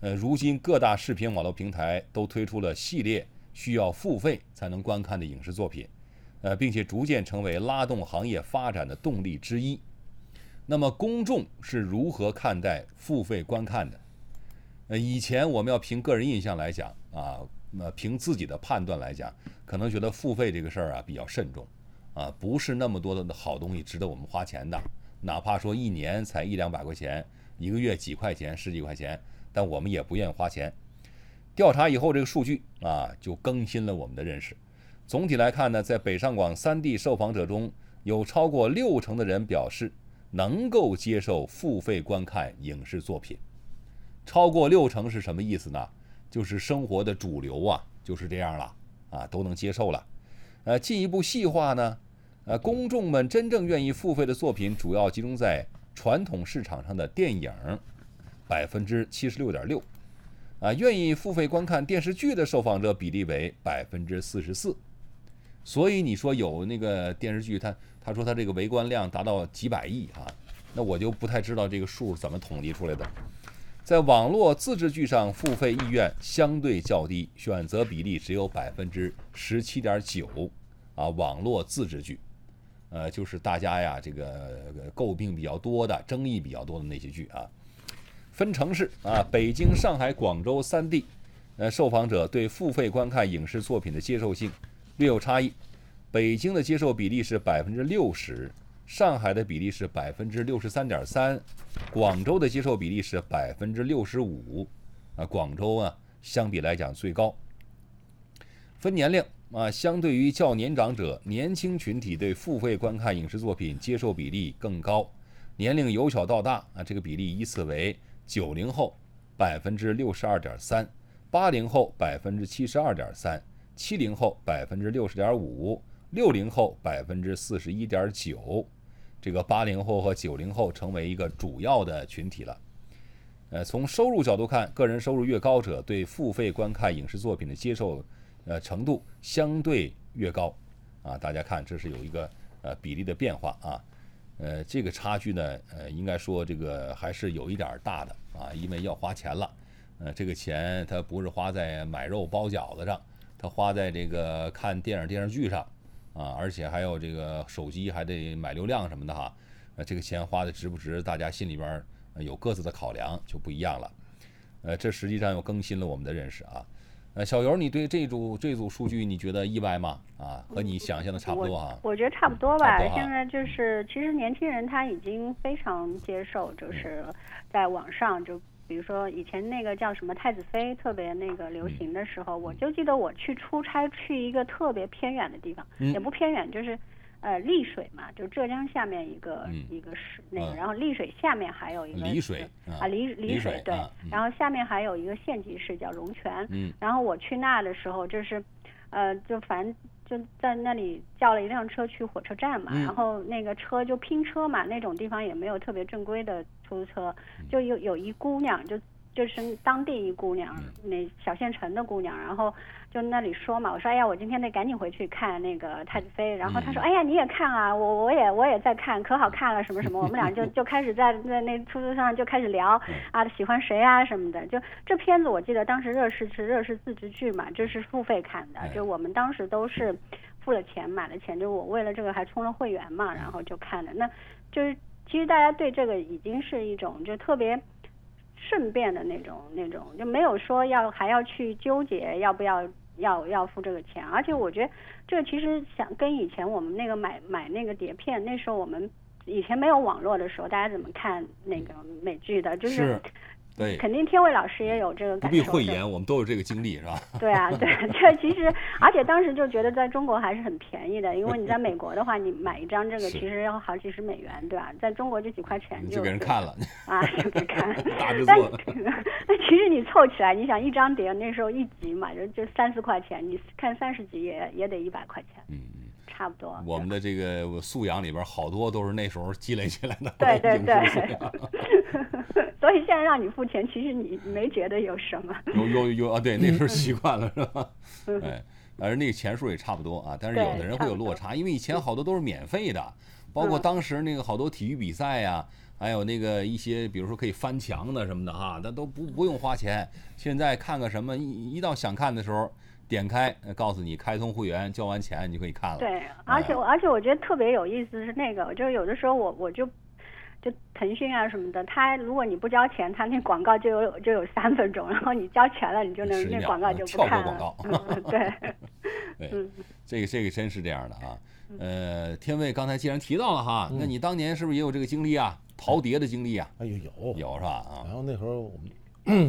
呃，如今各大视频网络平台都推出了系列需要付费才能观看的影视作品，呃，并且逐渐成为拉动行业发展的动力之一。那么，公众是如何看待付费观看的？呃，以前我们要凭个人印象来讲啊，那凭自己的判断来讲，可能觉得付费这个事儿啊比较慎重，啊，不是那么多的好东西值得我们花钱的，哪怕说一年才一两百块钱，一个月几块钱、十几块钱。但我们也不愿意花钱。调查以后，这个数据啊，就更新了我们的认识。总体来看呢，在北上广三地受访者中，有超过六成的人表示能够接受付费观看影视作品。超过六成是什么意思呢？就是生活的主流啊，就是这样了啊，都能接受了。呃，进一步细化呢，呃，公众们真正愿意付费的作品，主要集中在传统市场上的电影。百分之七十六点六，啊，愿意付费观看电视剧的受访者比例为百分之四十四，所以你说有那个电视剧，他他说他这个围观量达到几百亿啊，那我就不太知道这个数怎么统计出来的。在网络自制剧上，付费意愿相对较低，选择比例只有百分之十七点九，啊，网络自制剧，呃，就是大家呀这个诟病比较多的、争议比较多的那些剧啊。分城市啊，北京、上海、广州三地，呃，受访者对付费观看影视作品的接受性略有差异。北京的接受比例是百分之六十，上海的比例是百分之六十三点三，广州的接受比例是百分之六十五。啊，广州啊，相比来讲最高。分年龄啊，相对于较年长者，年轻群体对付费观看影视作品接受比例更高。年龄由小到大啊，这个比例依次为。九零后百分之六十二点三，八零后百分之七十二点三，七零后百分之六十点五，六零后百分之四十一点九，这个八零后和九零后成为一个主要的群体了。呃，从收入角度看，个人收入越高者对付费观看影视作品的接受呃程度相对越高啊。大家看，这是有一个呃比例的变化啊。呃，这个差距呢，呃，应该说这个还是有一点大的啊，因为要花钱了，呃，这个钱它不是花在买肉包饺子上，它花在这个看电影电视剧上，啊，而且还有这个手机还得买流量什么的哈，呃，这个钱花的值不值，大家心里边有各自的考量就不一样了，呃，这实际上又更新了我们的认识啊。呃，小游，你对这组这组数据你觉得意外吗？啊，和你想象的差不多啊。我觉得差不多吧。现在就是，其实年轻人他已经非常接受，就是在网上，就比如说以前那个叫什么太子妃特别那个流行的时候，我就记得我去出差去一个特别偏远的地方，也不偏远，就是。呃，丽水嘛，就浙江下面一个一个市那个，然后丽水下面还有一个丽水啊，丽丽水对，然后下面还有一个县级市叫龙泉，然后我去那的时候就是，呃，就反正就在那里叫了一辆车去火车站嘛，然后那个车就拼车嘛，那种地方也没有特别正规的出租车，就有有一姑娘就。就是当地一姑娘，那小县城的姑娘，然后就那里说嘛，我说哎呀，我今天得赶紧回去看那个太子妃，然后他说哎呀，你也看啊，我我也我也在看，可好看了什么什么，我们俩就 就开始在在那出租车上就开始聊啊，喜欢谁啊什么的，就这片子我记得当时热视是热视自制剧嘛，就是付费看的，就我们当时都是付了钱买了钱，就我为了这个还充了会员嘛，然后就看的，那就是其实大家对这个已经是一种就特别。顺便的那种那种就没有说要还要去纠结要不要要要付这个钱，而且我觉得这个其实想跟以前我们那个买买那个碟片，那时候我们以前没有网络的时候，大家怎么看那个美剧的，就是。对，肯定天卫老师也有这个感受。不必讳言，我们都有这个经历，是吧？对啊，对，这其实，而且当时就觉得在中国还是很便宜的，因为你在美国的话，你买一张这个其实要好几十美元，对吧？在中国就几块钱就给人看了啊，就给看。大制作。那其实你凑起来，你想一张碟那时候一集嘛，就就三四块钱，你看三十集也也得一百块钱。嗯。差不多，我们的这个素养里边好多都是那时候积累起来的。对 对对，所以现在让你付钱，其实你没觉得有什么。有有有啊，对，那时候习惯了是吧？哎，反正那个钱数也差不多啊，但是有的人会有落差，因为以前好多都是免费的，包括当时那个好多体育比赛呀，还有那个一些，比如说可以翻墙的什么的哈，那都不不用花钱。现在看个什么，一一到想看的时候，点开告诉你开通会员，交完钱你就可以看了。对，而且而且我觉得特别有意思是那个，就是有的时候我我就。就腾讯啊什么的，它如果你不交钱，它那广告就有就有三分钟，然后你交钱了，你就能那广告就不看了。对，对，这个这个真是这样的啊。呃，天卫刚才既然提到了哈，那你当年是不是也有这个经历啊？淘碟的经历啊？哎呦有有是吧？啊，然后那时候我们。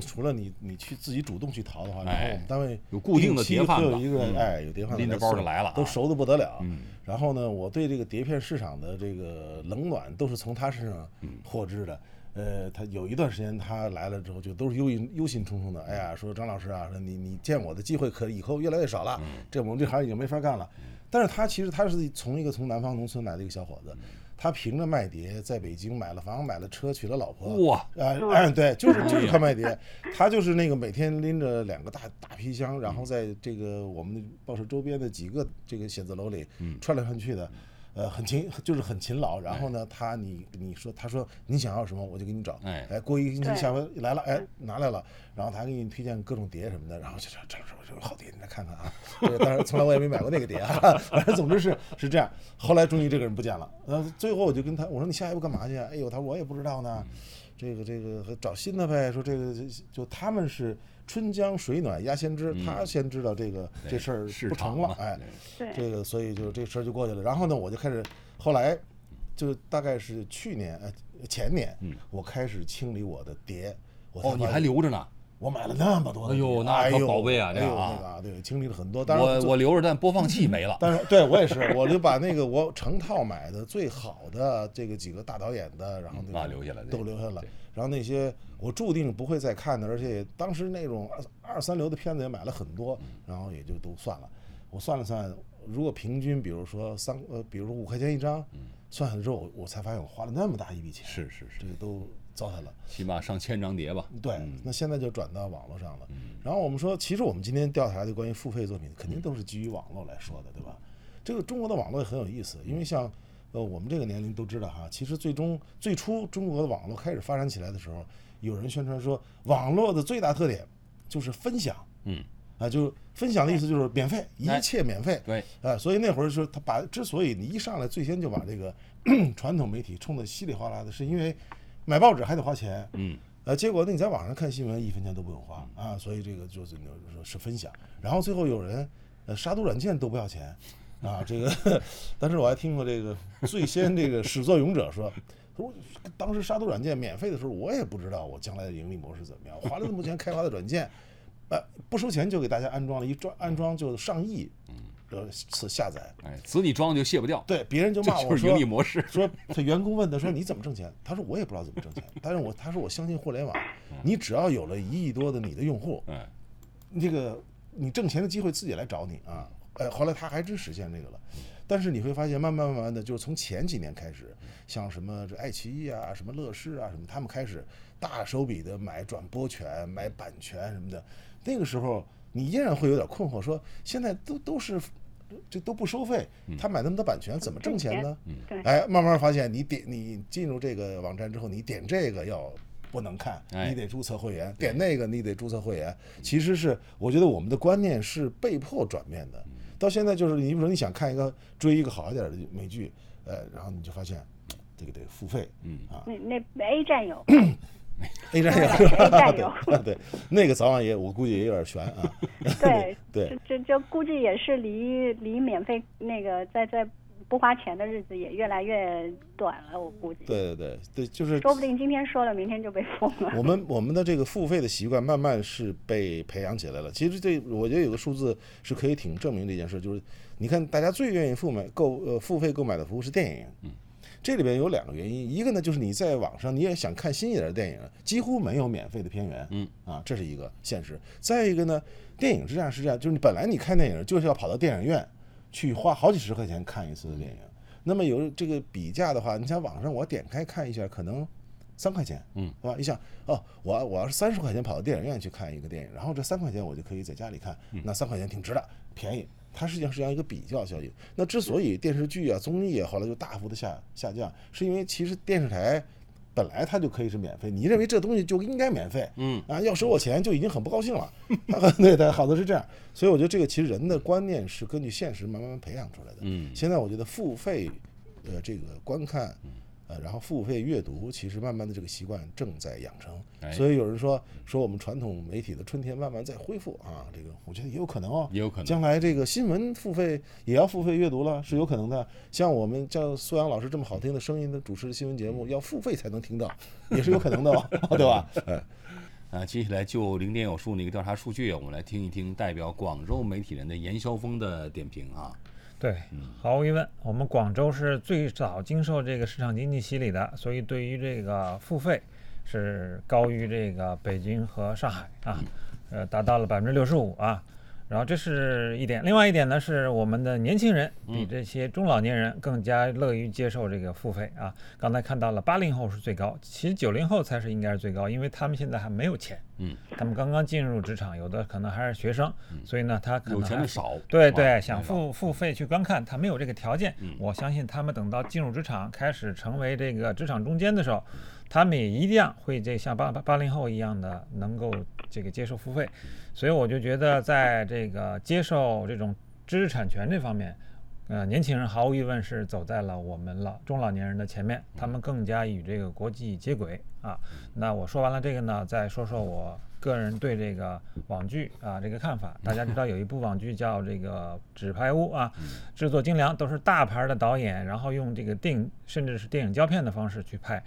除了你，你去自己主动去淘的话，然后我们单位有固定的碟贩子，有一个哎，有碟贩子拎着包就来了，都熟的不得了。然后呢，我对这个碟片市场的这个冷暖都是从他身上获知的。呃，他有一段时间他来了之后，就都是忧忧心忡忡的。哎呀，说张老师啊，说你你见我的机会可以后越来越少了，这我们这行已经没法干了。但是他其实他是从一个从南方农村来的一个小伙子。他凭着卖碟，在北京买了房、买了车、娶了老婆。哇！啊，哎，对，就是就是靠卖碟。他就是那个每天拎着两个大大皮箱，然后在这个我们报社周边的几个这个写字楼里串来串去的。呃，很勤，就是很勤劳。然后呢，他你你说，他说你想要什么，我就给你找。哎，哎，过一个星期，下回来了，哎，拿来了。然后他给你推荐各种碟什么的。然后就说：“张老师，这个好碟，你来看看啊。”当然，从来我也没买过那个碟啊。反正总之是是这样。后来终于这个人不见了。呃，最后我就跟他我说：“你下一步干嘛去？”哎呦，他说：“我也不知道呢。这个这个找新的呗。说这个就他们是。”春江水暖鸭先知，他先知道这个这事儿不成了，哎，这个所以就这事儿就过去了。然后呢，我就开始，后来就大概是去年呃前年，我开始清理我的碟。哦，你还留着呢？我买了那么多，哎呦，那可宝贝啊，这个啊，对，经历了很多。但是我我留着，但播放器没了。但是对我也是，我就把那个我成套买的最好的这个几个大导演的，然后那留下来，都留下了。然后那些我注定不会再看的，而且当时那种二二三流的片子也买了很多，然后也就都算了。我算了算，如果平均，比如说三呃，比如说五块钱一张，算下来之后，我才发现我花了那么大一笔钱。是是是，这个都糟蹋了。起码上千张碟吧。对，那现在就转到网络上了。然后我们说，其实我们今天调查的关于付费作品，肯定都是基于网络来说的，对吧？这个中国的网络也很有意思，因为像。呃，我们这个年龄都知道哈，其实最终最初中国的网络开始发展起来的时候，有人宣传说网络的最大特点就是分享，嗯，啊，就分享的意思就是免费，一切免费，对，啊，所以那会儿说他把之所以你一上来最先就把这个 传统媒体冲得稀里哗啦的，是因为买报纸还得花钱，嗯，呃，结果呢你在网上看新闻一分钱都不用花啊，所以这个就是说是分享，然后最后有人呃杀毒软件都不要钱。啊，这个，但是我还听过这个最先这个始作俑者说，说当时杀毒软件免费的时候，我也不知道我将来的盈利模式怎么样，花了那么多钱开发的软件，呃，不收钱就给大家安装了一装安装就上亿，呃次下载，哎，子你装就卸不掉，对，别人就骂我说盈利模式，说他员工问他说你怎么挣钱，他说我也不知道怎么挣钱，但是我他说我相信互联网，你只要有了一亿多的你的用户，嗯，这个你挣钱的机会自己来找你啊。呃，后来他还真实现这个了，但是你会发现，慢慢慢慢的，就是从前几年开始，像什么这爱奇艺啊、什么乐视啊、什么，他们开始大手笔的买转播权、买版权什么的。那个时候，你依然会有点困惑，说现在都都是这都不收费，他买那么多版权怎么挣钱呢？哎，慢慢发现，你点你进入这个网站之后，你点这个要不能看，你得注册会员；点那个你得注册会员。其实是我觉得我们的观念是被迫转变的。到现在就是，你比如说你想看一个追一个好一点的美剧，呃，然后你就发现这个得付费，嗯啊，那那 A 站有 A 站有，A 站有，对，那个早晚也我估计也有点悬啊，对 对，就就估计也是离离免费那个在在。不花钱的日子也越来越短了，我估计。对对对对，就是说不定今天说了，明天就被封了。我们我们的这个付费的习惯慢慢是被培养起来了。其实这我觉得有个数字是可以挺证明这件事，就是你看大家最愿意付买购呃付费购买的服务是电影。嗯。这里边有两个原因，一个呢就是你在网上你也想看新一点的电影，几乎没有免费的片源。嗯。啊，这是一个现实。再一个呢，电影是这样是这样，就是你本来你看电影就是要跑到电影院。去花好几十块钱看一次的电影，那么有这个比价的话，你像网上我点开看一下，可能三块钱，嗯，是吧？你想哦，我我要是三十块钱跑到电影院去看一个电影，然后这三块钱我就可以在家里看，那三块钱挺值的，便宜。它实际上是这样一个比较效应。那之所以电视剧啊、综艺啊后来就大幅的下下降，是因为其实电视台本来它就可以是免费，你认为这东西就应该免费，嗯啊，要收我钱就已经很不高兴了。对对，好多是这样，所以我觉得这个其实人的观念是根据现实慢慢培养出来的。嗯，现在我觉得付费，呃，这个观看。呃，然后付费阅读，其实慢慢的这个习惯正在养成，所以有人说说我们传统媒体的春天慢慢在恢复啊，这个我觉得也有可能哦，也有可能，将来这个新闻付费也要付费阅读了，是有可能的。像我们像苏阳老师这么好听的声音的主持的新闻节目，要付费才能听到，也是有可能的，对吧？哎，啊，接下来就零点有数那个调查数据，我们来听一听代表广州媒体人的严霄峰的点评啊。对，毫无疑问，我们广州是最早经受这个市场经济洗礼的，所以对于这个付费是高于这个北京和上海啊，呃，达到了百分之六十五啊。然后这是一点，另外一点呢是我们的年轻人比这些中老年人更加乐于接受这个付费啊。刚才看到了八零后是最高，其实九零后才是应该是最高，因为他们现在还没有钱，嗯，他们刚刚进入职场，有的可能还是学生，所以呢他可能有钱的少，对对，想付付费去观看，他没有这个条件。我相信他们等到进入职场，开始成为这个职场中间的时候，他们也一样会这像八八八零后一样的能够这个接受付费。所以我就觉得，在这个接受这种知识产权这方面，呃，年轻人毫无疑问是走在了我们老中老年人的前面，他们更加与这个国际接轨啊。那我说完了这个呢，再说说我个人对这个网剧啊这个看法。大家知道有一部网剧叫这个《纸牌屋》啊，制作精良，都是大牌的导演，然后用这个电影甚至是电影胶片的方式去拍。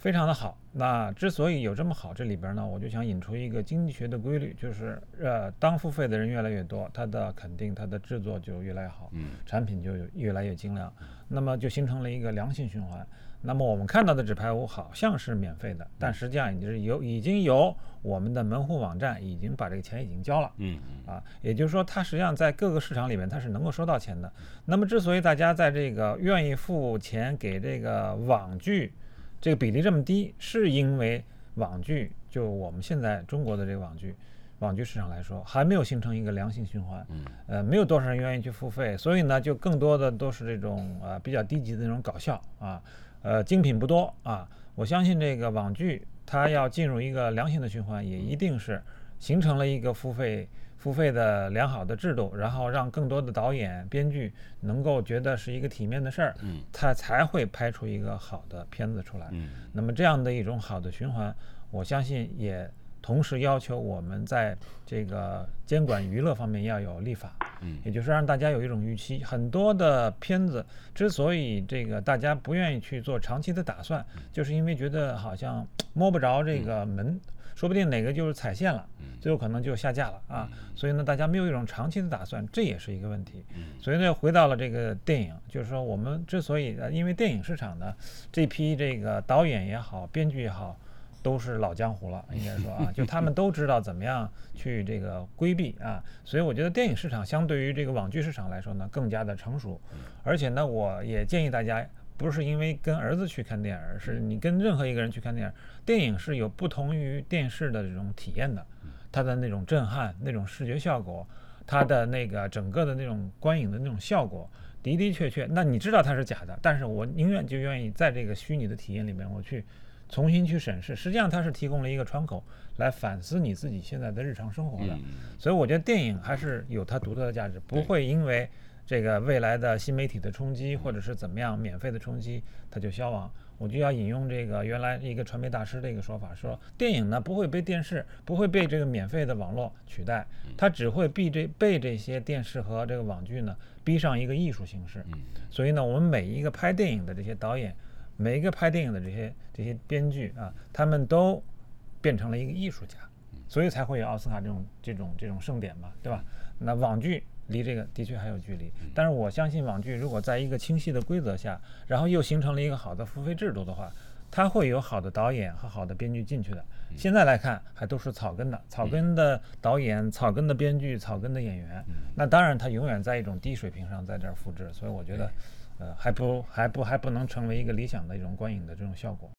非常的好。那之所以有这么好，这里边呢，我就想引出一个经济学的规律，就是呃，当付费的人越来越多，它的肯定它的制作就越来越好，嗯，产品就越来越精良，那么就形成了一个良性循环。那么我们看到的纸牌屋好像是免费的，但实际上已经是有已经由我们的门户网站已经把这个钱已经交了，嗯啊，也就是说它实际上在各个市场里面它是能够收到钱的。那么之所以大家在这个愿意付钱给这个网剧。这个比例这么低，是因为网剧就我们现在中国的这个网剧，网剧市场来说，还没有形成一个良性循环。嗯，呃，没有多少人愿意去付费，所以呢，就更多的都是这种呃比较低级的那种搞笑啊，呃，精品不多啊。我相信这个网剧它要进入一个良性的循环，也一定是形成了一个付费。付费的良好的制度，然后让更多的导演、编剧能够觉得是一个体面的事儿，嗯，他才会拍出一个好的片子出来。嗯，那么这样的一种好的循环，我相信也同时要求我们在这个监管娱乐方面要有立法，嗯，也就是让大家有一种预期。很多的片子之所以这个大家不愿意去做长期的打算，就是因为觉得好像摸不着这个门。说不定哪个就是踩线了，最后可能就下架了啊！所以呢，大家没有一种长期的打算，这也是一个问题。所以呢，回到了这个电影，就是说我们之所以呃，因为电影市场呢，这批这个导演也好，编剧也好，都是老江湖了，应该说啊，就他们都知道怎么样去这个规避啊。所以我觉得电影市场相对于这个网剧市场来说呢，更加的成熟。而且呢，我也建议大家。不是因为跟儿子去看电影，而是你跟任何一个人去看电影，电影是有不同于电视的这种体验的，它的那种震撼、那种视觉效果，它的那个整个的那种观影的那种效果，的的确确，那你知道它是假的，但是我宁愿就愿意在这个虚拟的体验里面，我去重新去审视，实际上它是提供了一个窗口来反思你自己现在的日常生活的，所以我觉得电影还是有它独特的价值，不会因为。这个未来的新媒体的冲击，或者是怎么样免费的冲击，它就消亡。我就要引用这个原来一个传媒大师的一个说法，说电影呢不会被电视，不会被这个免费的网络取代，它只会被这被这些电视和这个网剧呢逼上一个艺术形式。所以呢，我们每一个拍电影的这些导演，每一个拍电影的这些这些编剧啊，他们都变成了一个艺术家，所以才会有奥斯卡这种这种这种盛典嘛，对吧？那网剧。离这个的确还有距离，但是我相信网剧如果在一个清晰的规则下，然后又形成了一个好的付费制度的话，它会有好的导演和好的编剧进去的。现在来看还都是草根的，草根的导演、草根的编剧、草根的演员，那当然他永远在一种低水平上在这儿复制，所以我觉得，呃，还不还不还不能成为一个理想的一种观影的这种效果。